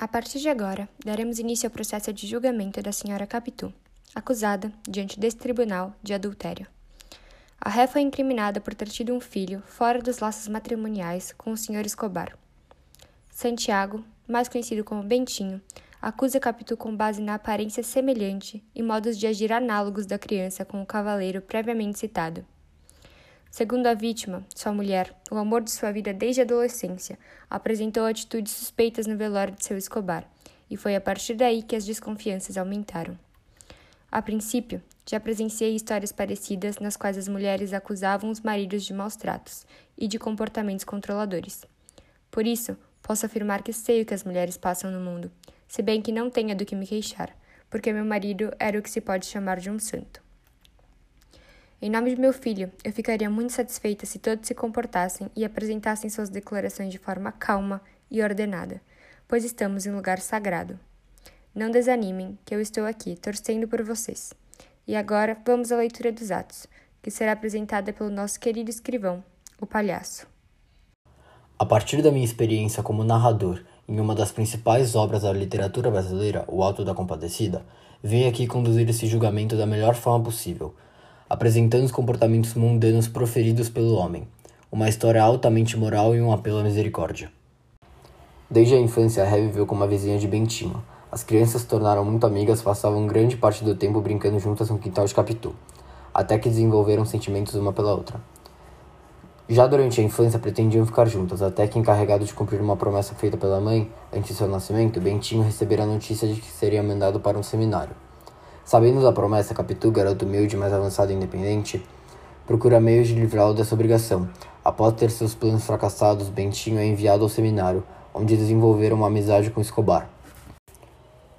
A partir de agora, daremos início ao processo de julgamento da senhora Capitu, acusada, diante deste tribunal, de adultério. A ré foi incriminada por ter tido um filho fora dos laços matrimoniais com o senhor Escobar. Santiago, mais conhecido como Bentinho, acusa Capitu com base na aparência semelhante e modos de agir análogos da criança com o cavaleiro previamente citado. Segundo a vítima, sua mulher, o amor de sua vida desde a adolescência, apresentou atitudes suspeitas no velório de seu Escobar, e foi a partir daí que as desconfianças aumentaram. A princípio, já presenciei histórias parecidas nas quais as mulheres acusavam os maridos de maus tratos e de comportamentos controladores. Por isso, posso afirmar que sei o que as mulheres passam no mundo, se bem que não tenha do que me queixar, porque meu marido era o que se pode chamar de um santo. Em nome de meu filho, eu ficaria muito satisfeita se todos se comportassem e apresentassem suas declarações de forma calma e ordenada, pois estamos em lugar sagrado. Não desanimem, que eu estou aqui, torcendo por vocês. E agora vamos à leitura dos atos, que será apresentada pelo nosso querido escrivão, o palhaço. A partir da minha experiência como narrador em uma das principais obras da literatura brasileira, O Alto da Compadecida, venho aqui conduzir esse julgamento da melhor forma possível apresentando os comportamentos mundanos proferidos pelo homem, uma história altamente moral e um apelo à misericórdia. Desde a infância, Ré viveu com uma vizinha de Bentinho. As crianças se tornaram muito amigas, passavam grande parte do tempo brincando juntas no quintal de Capitu, até que desenvolveram sentimentos uma pela outra. Já durante a infância pretendiam ficar juntas, até que, encarregado de cumprir uma promessa feita pela mãe antes de seu nascimento, Bentinho recebera a notícia de que seria mandado para um seminário. Sabendo da promessa, Capitu, garoto humilde, mais avançado e independente, procura meios de livrá-lo dessa obrigação. Após ter seus planos fracassados, Bentinho é enviado ao seminário, onde desenvolveram uma amizade com Escobar.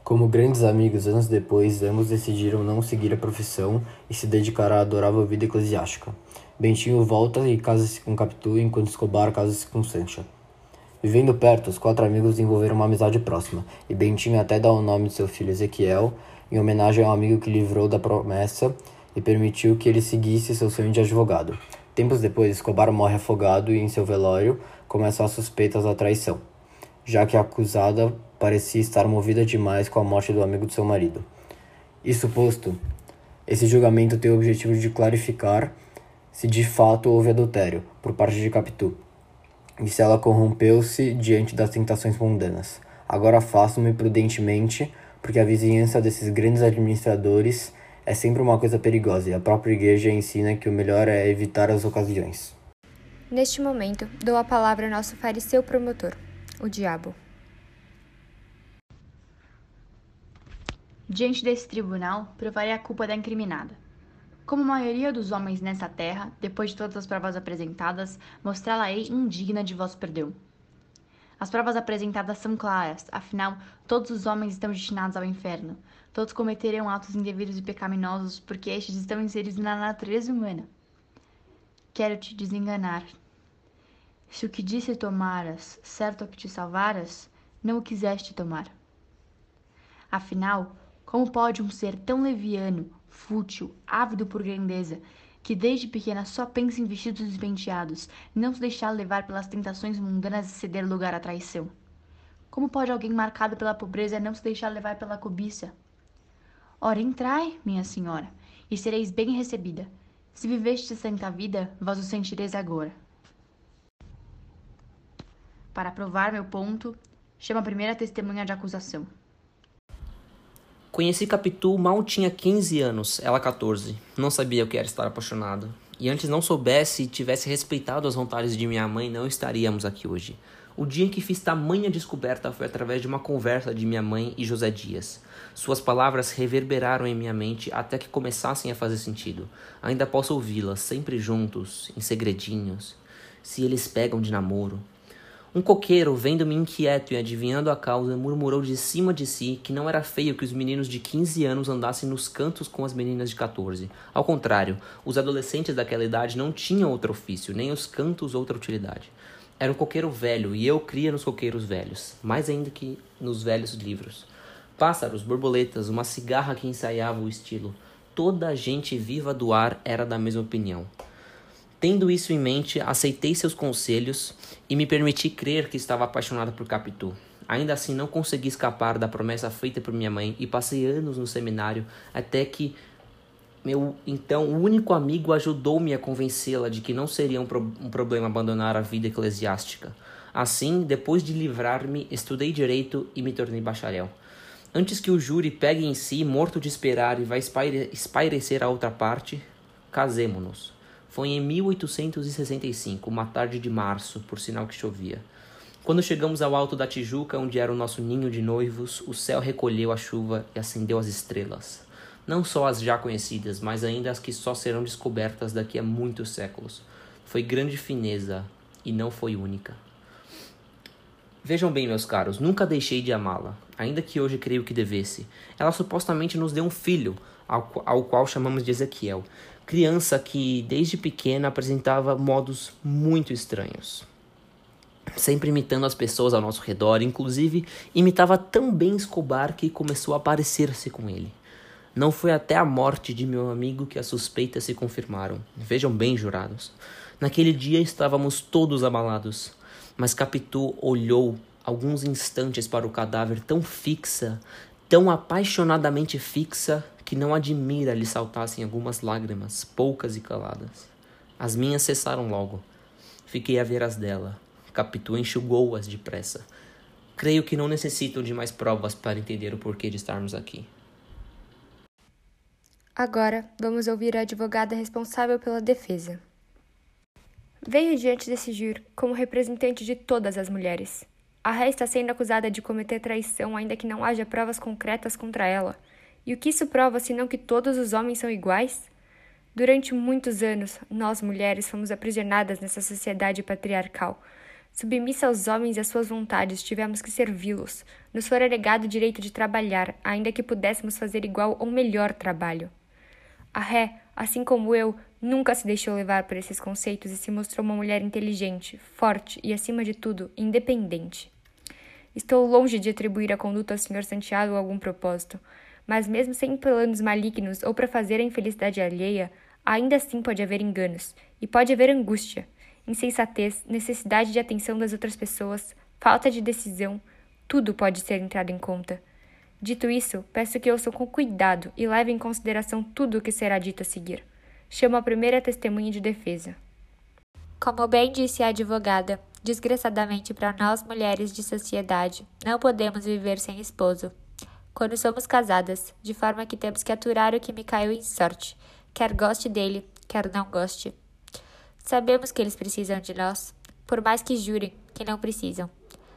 Como grandes amigos, anos depois, ambos decidiram não seguir a profissão e se dedicar à adorável vida eclesiástica. Bentinho volta e casa-se com Capitu, enquanto Escobar casa-se com Sancha. Vivendo perto, os quatro amigos desenvolveram uma amizade próxima, e Bentinho até dá o nome de seu filho Ezequiel em homenagem ao amigo que livrou da promessa e permitiu que ele seguisse seu sonho de advogado. Tempos depois, Escobar morre afogado e em seu velório começam as suspeitas da traição, já que a acusada parecia estar movida demais com a morte do amigo de seu marido. Isso posto, esse julgamento tem o objetivo de clarificar se de fato houve adultério por parte de Capitu e se ela corrompeu-se diante das tentações mundanas. Agora faço-me prudentemente porque a vizinhança desses grandes administradores é sempre uma coisa perigosa e a própria igreja ensina que o melhor é evitar as ocasiões. Neste momento, dou a palavra ao nosso fariseu promotor, o diabo. Diante desse tribunal, provarei a culpa da incriminada. Como a maioria dos homens nessa terra, depois de todas as provas apresentadas, mostrá-la-ei indigna de vosso perdão. As provas apresentadas são claras, afinal, todos os homens estão destinados ao inferno. Todos cometerão atos indevidos e pecaminosos, porque estes estão inseridos na natureza humana. Quero te desenganar. Se o que disse tomaras, certo é que te salvaras, não o quiseste tomar. Afinal, como pode um ser tão leviano, fútil, ávido por grandeza, que desde pequena só pensa em vestidos despenteados, não se deixar levar pelas tentações mundanas e ceder lugar à traição. Como pode alguém marcado pela pobreza não se deixar levar pela cobiça? Ora, entrai, minha senhora, e sereis bem recebida. Se viveste santa vida, vós o sentireis agora. Para provar meu ponto, chama a primeira testemunha de acusação. Conheci Capitu mal tinha 15 anos, ela 14. Não sabia o que era estar apaixonado. E antes não soubesse e tivesse respeitado as vontades de minha mãe, não estaríamos aqui hoje. O dia em que fiz tamanha descoberta foi através de uma conversa de minha mãe e José Dias. Suas palavras reverberaram em minha mente até que começassem a fazer sentido. Ainda posso ouvi-las, sempre juntos, em segredinhos. Se eles pegam de namoro, um coqueiro, vendo-me inquieto e adivinhando a causa, murmurou de cima de si que não era feio que os meninos de 15 anos andassem nos cantos com as meninas de 14. Ao contrário, os adolescentes daquela idade não tinham outro ofício, nem os cantos outra utilidade. Era um coqueiro velho e eu cria nos coqueiros velhos, mais ainda que nos velhos livros. Pássaros, borboletas, uma cigarra que ensaiava o estilo. Toda a gente viva do ar era da mesma opinião. Tendo isso em mente, aceitei seus conselhos e me permiti crer que estava apaixonada por Capitu. Ainda assim, não consegui escapar da promessa feita por minha mãe e passei anos no seminário até que meu então único amigo ajudou-me a convencê-la de que não seria um, pro um problema abandonar a vida eclesiástica. Assim, depois de livrar-me, estudei direito e me tornei bacharel. Antes que o júri pegue em si, morto de esperar e vai espairecer a outra parte, casemo-nos. Foi em 1865, uma tarde de março, por sinal que chovia. Quando chegamos ao alto da Tijuca, onde era o nosso ninho de noivos, o céu recolheu a chuva e acendeu as estrelas. Não só as já conhecidas, mas ainda as que só serão descobertas daqui a muitos séculos. Foi grande fineza e não foi única. Vejam bem, meus caros, nunca deixei de amá-la, ainda que hoje creio que devesse. Ela supostamente nos deu um filho, ao, qual chamamos de Ezequiel, criança que desde pequena apresentava modos muito estranhos. Sempre imitando as pessoas ao nosso redor, inclusive imitava tão bem Escobar que começou a parecer-se com ele. Não foi até a morte de meu amigo que as suspeitas se confirmaram. Vejam bem, jurados. Naquele dia estávamos todos abalados mas Capitu olhou alguns instantes para o cadáver tão fixa, tão apaixonadamente fixa, que não admira lhe saltassem algumas lágrimas, poucas e caladas. As minhas cessaram logo. Fiquei a ver as dela. Capitu enxugou-as depressa. Creio que não necessitam de mais provas para entender o porquê de estarmos aqui. Agora, vamos ouvir a advogada responsável pela defesa. Veio diante desse júri como representante de todas as mulheres. A Ré está sendo acusada de cometer traição, ainda que não haja provas concretas contra ela. E o que isso prova senão que todos os homens são iguais? Durante muitos anos, nós mulheres fomos aprisionadas nessa sociedade patriarcal. Submissa aos homens e às suas vontades, tivemos que servi-los. Nos fora negado o direito de trabalhar, ainda que pudéssemos fazer igual ou melhor trabalho. A Ré, assim como eu, nunca se deixou levar por esses conceitos e se mostrou uma mulher inteligente, forte e, acima de tudo, independente. Estou longe de atribuir a conduta ao Sr. Santiago algum propósito, mas mesmo sem planos malignos ou para fazer a infelicidade alheia, ainda assim pode haver enganos, e pode haver angústia, insensatez, necessidade de atenção das outras pessoas, falta de decisão, tudo pode ser entrado em conta. Dito isso, peço que ouçam com cuidado e levem em consideração tudo o que será dito a seguir. Chamo a primeira testemunha de defesa. Como bem disse a advogada, desgraçadamente para nós mulheres de sociedade, não podemos viver sem esposo. Quando somos casadas, de forma que temos que aturar o que me caiu em sorte, quer goste dele, quer não goste. Sabemos que eles precisam de nós, por mais que jurem que não precisam.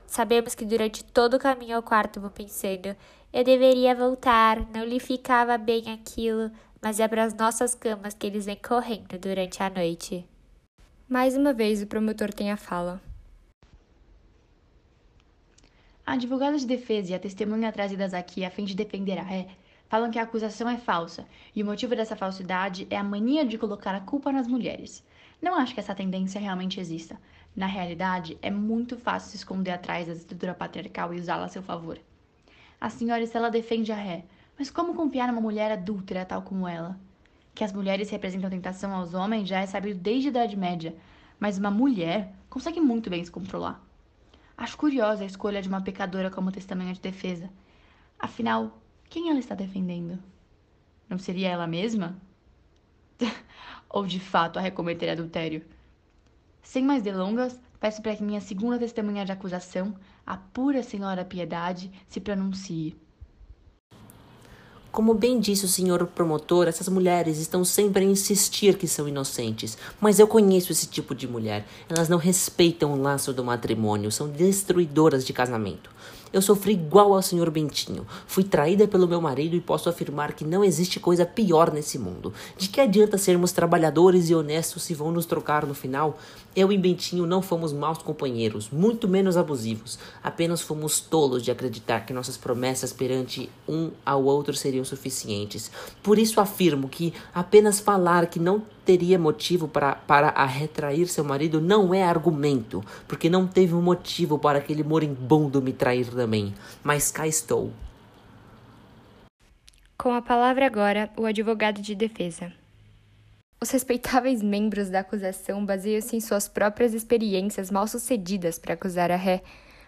Sabemos que durante todo o caminho ao quarto vou pensando: eu deveria voltar, não lhe ficava bem aquilo, mas é para as nossas camas que eles vêm correndo durante a noite. Mais uma vez o promotor tem a fala. A advogada de defesa e a testemunha trazidas aqui a fim de defender a ré falam que a acusação é falsa e o motivo dessa falsidade é a mania de colocar a culpa nas mulheres. Não acho que essa tendência realmente exista. Na realidade, é muito fácil se esconder atrás da estrutura patriarcal e usá-la a seu favor. A senhora Estela defende a ré, mas como confiar numa mulher adúltera tal como ela? Que as mulheres representam tentação aos homens já é sabido desde a Idade Média, mas uma mulher consegue muito bem se controlar. Acho curiosa a escolha de uma pecadora como testemunha de defesa. Afinal, quem ela está defendendo? Não seria ela mesma? Ou de fato a recometer adultério? Sem mais delongas, peço para que minha segunda testemunha de acusação, a pura Senhora Piedade, se pronuncie. Como bem disse o senhor promotor, essas mulheres estão sempre a insistir que são inocentes. Mas eu conheço esse tipo de mulher. Elas não respeitam o laço do matrimônio, são destruidoras de casamento. Eu sofri igual ao senhor Bentinho. Fui traída pelo meu marido e posso afirmar que não existe coisa pior nesse mundo. De que adianta sermos trabalhadores e honestos se vão nos trocar no final? Eu e Bentinho não fomos maus companheiros, muito menos abusivos. Apenas fomos tolos de acreditar que nossas promessas perante um ao outro seriam suficientes. Por isso afirmo que apenas falar que não teria motivo para, para a retrair seu marido não é argumento, porque não teve um motivo para aquele moribundo me trair também. Mas cá estou. Com a palavra agora, o advogado de defesa. Os respeitáveis membros da acusação baseiam-se em suas próprias experiências mal sucedidas para acusar a ré,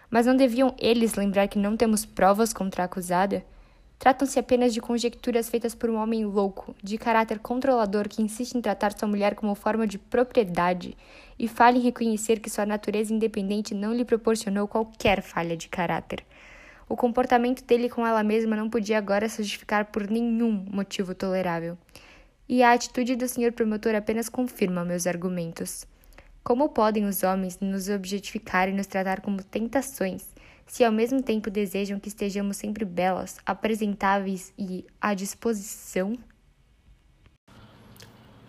Mas não deviam eles lembrar que não temos provas contra a acusada? Tratam-se apenas de conjecturas feitas por um homem louco, de caráter controlador que insiste em tratar sua mulher como forma de propriedade e falha em reconhecer que sua natureza independente não lhe proporcionou qualquer falha de caráter. O comportamento dele com ela mesma não podia agora se justificar por nenhum motivo tolerável. E a atitude do senhor promotor apenas confirma meus argumentos. Como podem os homens nos objetificar e nos tratar como tentações? Se ao mesmo tempo desejam que estejamos sempre belas, apresentáveis e à disposição?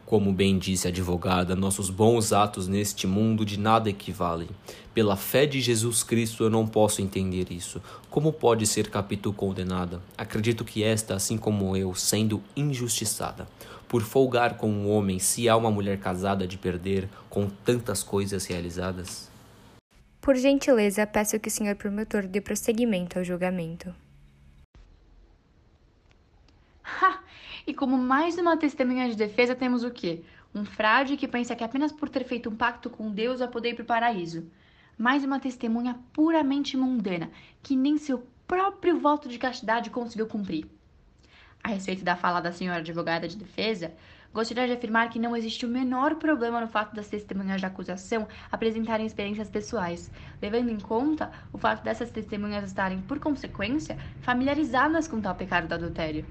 Como bem disse a advogada, nossos bons atos neste mundo de nada equivalem. Pela fé de Jesus Cristo eu não posso entender isso. Como pode ser Capitu condenada? Acredito que esta, assim como eu, sendo injustiçada, por folgar com um homem, se há uma mulher casada de perder, com tantas coisas realizadas? Por gentileza, peço que o senhor promotor dê prosseguimento ao julgamento. Ha! E como mais uma testemunha de defesa, temos o quê? Um fraude que pensa que apenas por ter feito um pacto com Deus vai poder ir para o paraíso. Mais uma testemunha puramente mundana, que nem seu próprio voto de castidade conseguiu cumprir. A respeito da fala da senhora advogada de defesa, Gostaria de afirmar que não existe o menor problema no fato das testemunhas de acusação apresentarem experiências pessoais, levando em conta o fato dessas testemunhas estarem, por consequência, familiarizadas com tal pecado do adultério.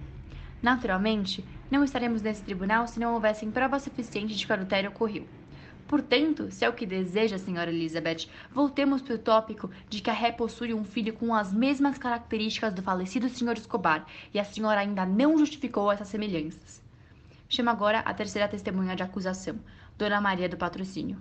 Naturalmente, não estaremos nesse tribunal se não houvessem prova suficiente de que o adultério ocorreu. Portanto, se é o que deseja, senhora Elizabeth, voltemos para o tópico de que a ré possui um filho com as mesmas características do falecido Sr. Escobar e a senhora ainda não justificou essas semelhanças. Chama agora a terceira testemunha de acusação, Dona Maria do Patrocínio.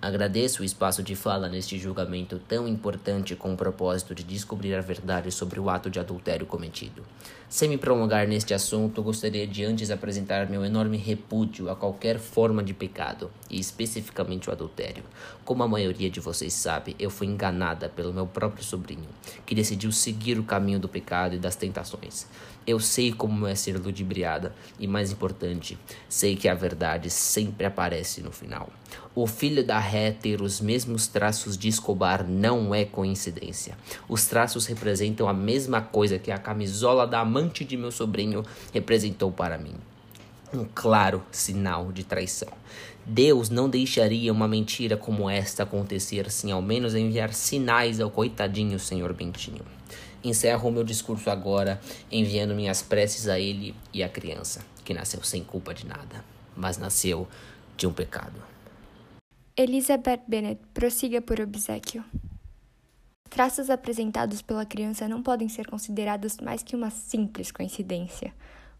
Agradeço o espaço de fala neste julgamento tão importante com o propósito de descobrir a verdade sobre o ato de adultério cometido. Sem me prolongar neste assunto, gostaria de antes apresentar meu enorme repúdio a qualquer forma de pecado, e especificamente o adultério. Como a maioria de vocês sabe, eu fui enganada pelo meu próprio sobrinho, que decidiu seguir o caminho do pecado e das tentações. Eu sei como é ser ludibriada e, mais importante, sei que a verdade sempre aparece no final. O filho da ré ter os mesmos traços de Escobar não é coincidência. Os traços representam a mesma coisa que a camisola da amante de meu sobrinho representou para mim. Um claro sinal de traição. Deus não deixaria uma mentira como esta acontecer sem ao menos enviar sinais ao coitadinho senhor Bentinho. Encerro o meu discurso agora, enviando minhas preces a ele e à criança, que nasceu sem culpa de nada, mas nasceu de um pecado. Elizabeth Bennet prossiga por obsequio. Traços apresentados pela criança não podem ser considerados mais que uma simples coincidência.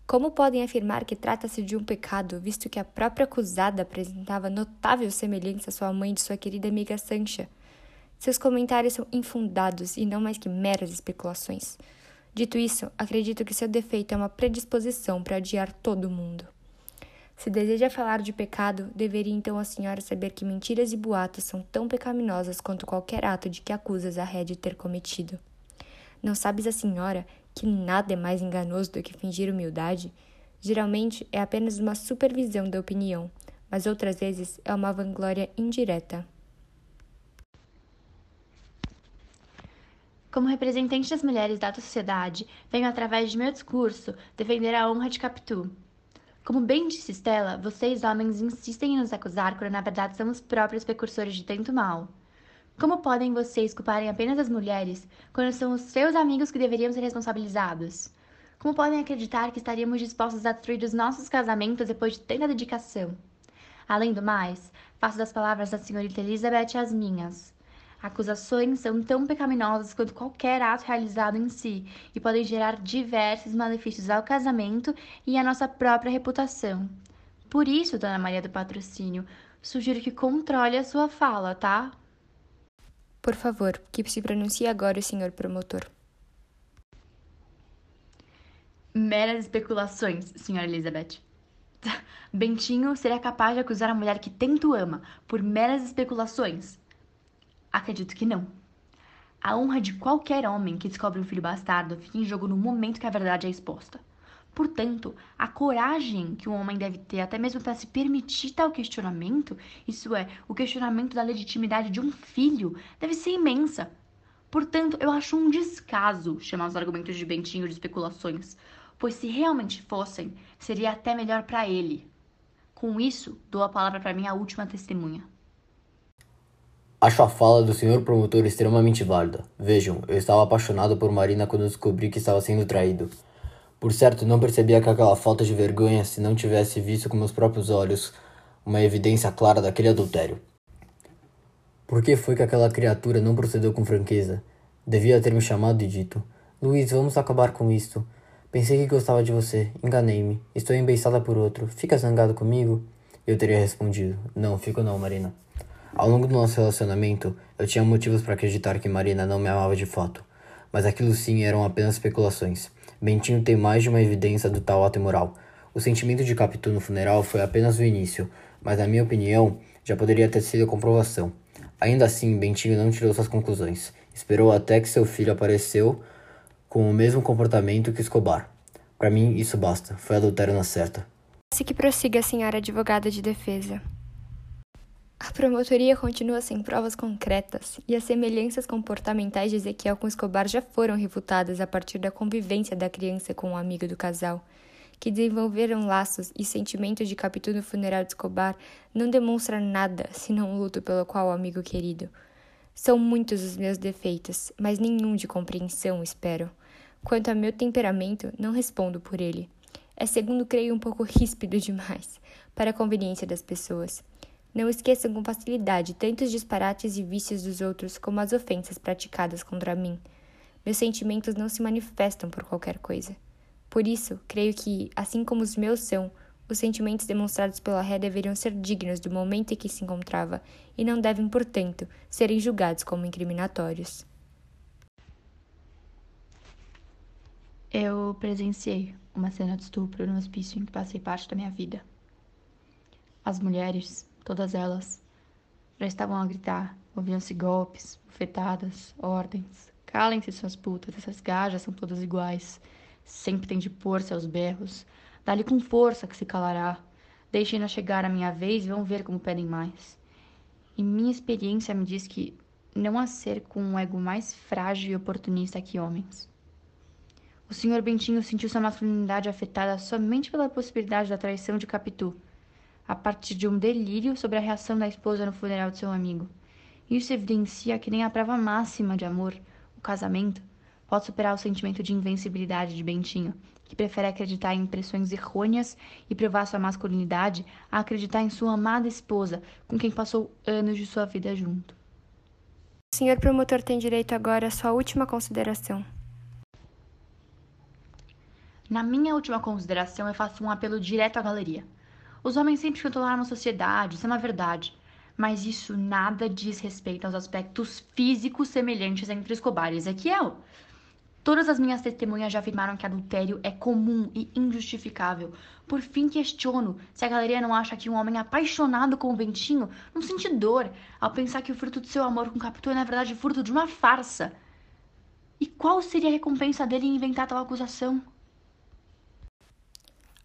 Como podem afirmar que trata-se de um pecado, visto que a própria acusada apresentava notável semelhança à sua mãe de sua querida amiga Sancha? Seus comentários são infundados e não mais que meras especulações. Dito isso, acredito que seu defeito é uma predisposição para adiar todo mundo. Se deseja falar de pecado, deveria então a senhora saber que mentiras e boatos são tão pecaminosas quanto qualquer ato de que acusas a ré de ter cometido. Não sabes a senhora que nada é mais enganoso do que fingir humildade? Geralmente é apenas uma supervisão da opinião, mas outras vezes é uma vanglória indireta. Como representante das mulheres da sociedade, venho através de meu discurso defender a honra de Capitu. Como bem disse Stella, vocês homens insistem em nos acusar quando na verdade somos próprios precursores de tanto mal. Como podem vocês culparem apenas as mulheres quando são os seus amigos que deveriam ser responsabilizados? Como podem acreditar que estaríamos dispostos a destruir os nossos casamentos depois de tanta dedicação? Além do mais, faço das palavras da senhorita Elizabeth as minhas. Acusações são tão pecaminosas quanto qualquer ato realizado em si e podem gerar diversos malefícios ao casamento e à nossa própria reputação. Por isso, Dona Maria do Patrocínio, sugiro que controle a sua fala, tá? Por favor, que se pronuncie agora o senhor promotor. Meras especulações, senhora Elizabeth. Bentinho seria capaz de acusar a mulher que tanto ama por meras especulações? Acredito que não. A honra de qualquer homem que descobre um filho bastardo fica em jogo no momento que a verdade é exposta. Portanto, a coragem que um homem deve ter, até mesmo para se permitir tal questionamento, isso é, o questionamento da legitimidade de um filho, deve ser imensa. Portanto, eu acho um descaso chamar os argumentos de Bentinho de especulações, pois se realmente fossem, seria até melhor para ele. Com isso, dou a palavra para minha última testemunha. Acho a fala do senhor promotor extremamente válida. Vejam, eu estava apaixonado por Marina quando descobri que estava sendo traído. Por certo, não percebia que aquela falta de vergonha se não tivesse visto com meus próprios olhos uma evidência clara daquele adultério. Por que foi que aquela criatura não procedeu com franqueza? Devia ter me chamado e dito: Luiz, vamos acabar com isto. Pensei que gostava de você, enganei-me. Estou embeiçada por outro. Fica zangado comigo? Eu teria respondido: Não, fico não, Marina. Ao longo do nosso relacionamento, eu tinha motivos para acreditar que Marina não me amava de fato, mas aquilo sim eram apenas especulações. Bentinho tem mais de uma evidência do tal ato imoral. O sentimento de Capitu no funeral foi apenas o início, mas na minha opinião, já poderia ter sido comprovação. Ainda assim, Bentinho não tirou suas conclusões. Esperou até que seu filho apareceu com o mesmo comportamento que Escobar. Para mim, isso basta. Foi adultério na certa. Se que prossiga senhora advogada de defesa. A promotoria continua sem provas concretas e as semelhanças comportamentais de Ezequiel com Escobar já foram refutadas a partir da convivência da criança com um amigo do casal, que desenvolveram laços e sentimentos de Capitu no funeral de Escobar não demonstra nada senão um luto pelo qual o amigo querido. São muitos os meus defeitos, mas nenhum de compreensão, espero. Quanto a meu temperamento, não respondo por ele. É segundo creio um pouco ríspido demais, para a conveniência das pessoas. Não esqueçam com facilidade tanto os disparates e vícios dos outros como as ofensas praticadas contra mim. Meus sentimentos não se manifestam por qualquer coisa. Por isso, creio que, assim como os meus são, os sentimentos demonstrados pela ré deveriam ser dignos do momento em que se encontrava e não devem, portanto, serem julgados como incriminatórios. Eu presenciei uma cena de estupro no hospício em que passei parte da minha vida. As mulheres, Todas elas já estavam a gritar, ouviam-se golpes, bufetadas, ordens. Calem-se suas putas, essas gajas são todas iguais. Sempre tem de pôr-se aos berros. Dá-lhe com força que se calará. Deixem-na chegar a minha vez e vão ver como pedem mais. E minha experiência me diz que não há ser com um ego mais frágil e oportunista que homens. O senhor Bentinho sentiu sua masculinidade afetada somente pela possibilidade da traição de Capitu a partir de um delírio sobre a reação da esposa no funeral de seu amigo. Isso evidencia que nem a prova máxima de amor, o casamento, pode superar o sentimento de invencibilidade de Bentinho, que prefere acreditar em impressões errôneas e provar sua masculinidade a acreditar em sua amada esposa, com quem passou anos de sua vida junto. O senhor promotor tem direito agora à sua última consideração. Na minha última consideração, eu faço um apelo direto à galeria. Os homens sempre controlaram a sociedade, isso é uma verdade. Mas isso nada diz respeito aos aspectos físicos semelhantes entre Escobar e Ezequiel. Todas as minhas testemunhas já afirmaram que adultério é comum e injustificável. Por fim, questiono se a galeria não acha que um homem apaixonado com o Ventinho não sente dor ao pensar que o fruto do seu amor com Capitu é, na verdade, fruto de uma farsa. E qual seria a recompensa dele em inventar tal acusação?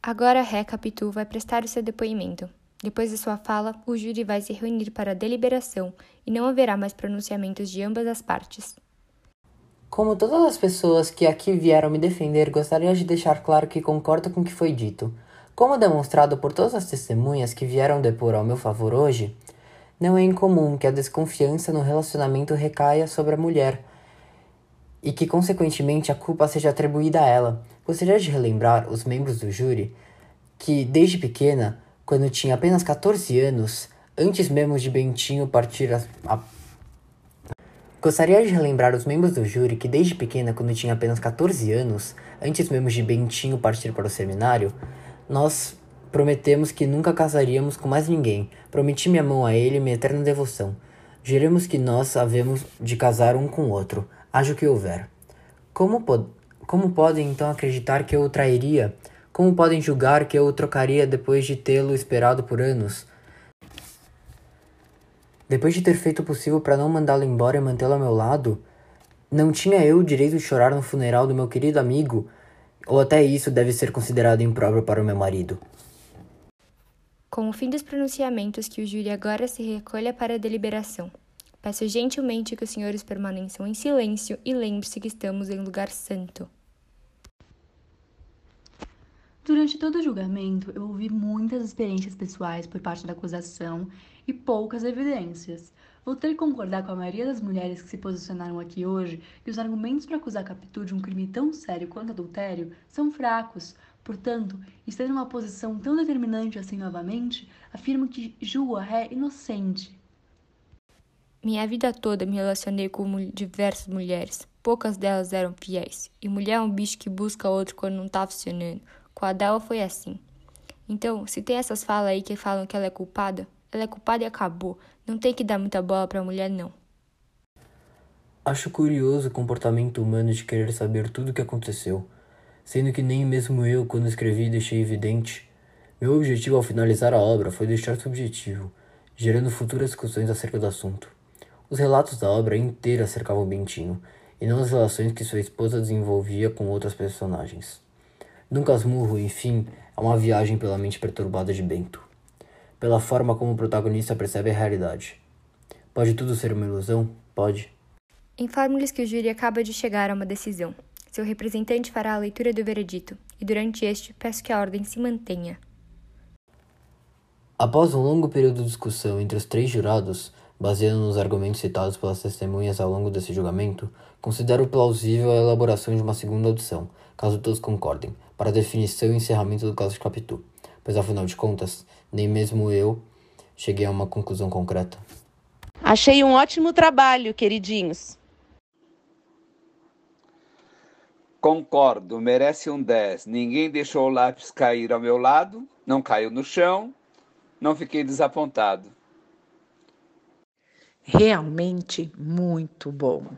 Agora Ré Capitu vai prestar o seu depoimento. Depois de sua fala, o júri vai se reunir para a deliberação e não haverá mais pronunciamentos de ambas as partes. Como todas as pessoas que aqui vieram me defender, gostaria de deixar claro que concordo com o que foi dito. Como demonstrado por todas as testemunhas que vieram depor ao meu favor hoje, não é incomum que a desconfiança no relacionamento recaia sobre a mulher e que, consequentemente, a culpa seja atribuída a ela, Gostaria de relembrar os membros do júri que, desde pequena, quando tinha apenas 14 anos, antes mesmo de Bentinho partir a, a... Gostaria de relembrar os membros do júri que desde pequena, quando tinha apenas 14 anos, antes mesmo de Bentinho partir para o seminário, nós prometemos que nunca casaríamos com mais ninguém. Prometi minha mão a ele e minha eterna devoção. Juremos que nós havemos de casar um com o outro, haja o que houver. Como, pod como podem então acreditar que eu o trairia? Como podem julgar que eu o trocaria depois de tê-lo esperado por anos? Depois de ter feito o possível para não mandá-lo embora e mantê-lo ao meu lado, não tinha eu o direito de chorar no funeral do meu querido amigo, Ou até isso deve ser considerado impróprio para o meu marido. Com o fim dos pronunciamentos, que o júri agora se recolha para a deliberação. Peço gentilmente que os senhores permaneçam em silêncio e lembre-se que estamos em lugar santo. Durante todo o julgamento, eu ouvi muitas experiências pessoais por parte da acusação e poucas evidências. Vou ter que concordar com a maioria das mulheres que se posicionaram aqui hoje que os argumentos para acusar Capitu de um crime tão sério quanto adultério são fracos. Portanto, estando em uma posição tão determinante assim novamente, afirmo que Jua é inocente. Minha vida toda me relacionei com diversas mulheres. Poucas delas eram fiéis. E mulher é um bicho que busca outro quando não tá funcionando. Com a dela foi assim. Então, se tem essas falas aí que falam que ela é culpada, ela é culpada e acabou. Não tem que dar muita bola pra mulher, não. Acho curioso o comportamento humano de querer saber tudo o que aconteceu, sendo que nem mesmo eu, quando escrevi, deixei evidente. Meu objetivo ao finalizar a obra foi deixar subjetivo, gerando futuras discussões acerca do assunto. Os relatos da obra inteira cercavam Bentinho, e não as relações que sua esposa desenvolvia com outras personagens. Dum Casmurro, enfim, é uma viagem pela mente perturbada de Bento. Pela forma como o protagonista percebe a realidade. Pode tudo ser uma ilusão? Pode. Informo-lhes que o júri acaba de chegar a uma decisão. Seu representante fará a leitura do veredito, e durante este peço que a ordem se mantenha. Após um longo período de discussão entre os três jurados, baseando nos argumentos citados pelas testemunhas ao longo desse julgamento, considero plausível a elaboração de uma segunda audição, caso todos concordem, para a definição e encerramento do caso de Capitu, pois afinal de contas, nem mesmo eu cheguei a uma conclusão concreta. Achei um ótimo trabalho, queridinhos. Concordo, merece um 10. Ninguém deixou o lápis cair ao meu lado, não caiu no chão, não fiquei desapontado. Realmente muito bom.